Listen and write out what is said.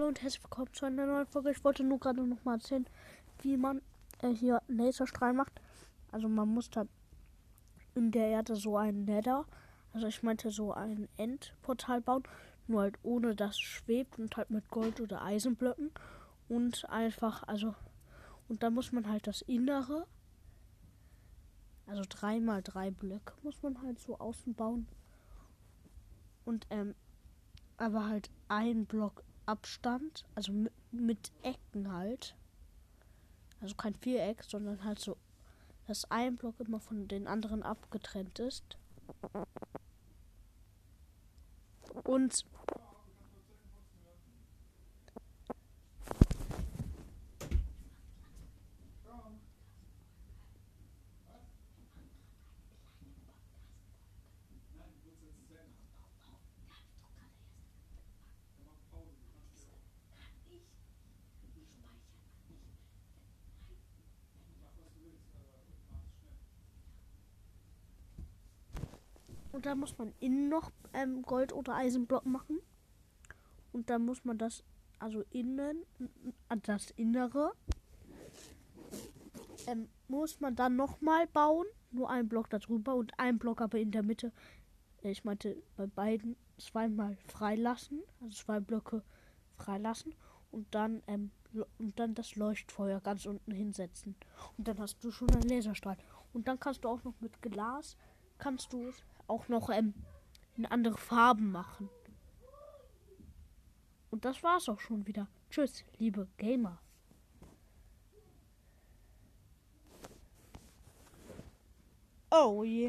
Hallo und herzlich willkommen zu einer neuen Folge. Ich wollte nur gerade noch mal erzählen, wie man äh, hier Laserstrahl macht. Also man muss dann in der Erde so ein Nether, also ich meinte so ein Endportal bauen, nur halt ohne dass es schwebt und halt mit Gold oder Eisenblöcken und einfach, also und dann muss man halt das Innere, also drei mal drei Blöcke muss man halt so außen bauen und ähm, aber halt ein Block Abstand, also mit, mit Ecken halt. Also kein Viereck, sondern halt so, dass ein Block immer von den anderen abgetrennt ist. Und Und dann muss man innen noch ähm, Gold- oder Eisenblock machen. Und dann muss man das, also innen, äh, das Innere, ähm, muss man dann nochmal bauen. Nur ein Block darüber und ein Block aber in der Mitte. Ich meinte bei beiden zweimal freilassen. Also zwei Blöcke freilassen. Und dann, ähm, und dann das Leuchtfeuer ganz unten hinsetzen. Und dann hast du schon einen Laserstrahl. Und dann kannst du auch noch mit Glas, kannst du auch noch ähm, in andere Farben machen. Und das war's auch schon wieder. Tschüss, liebe Gamer. Oh yeah.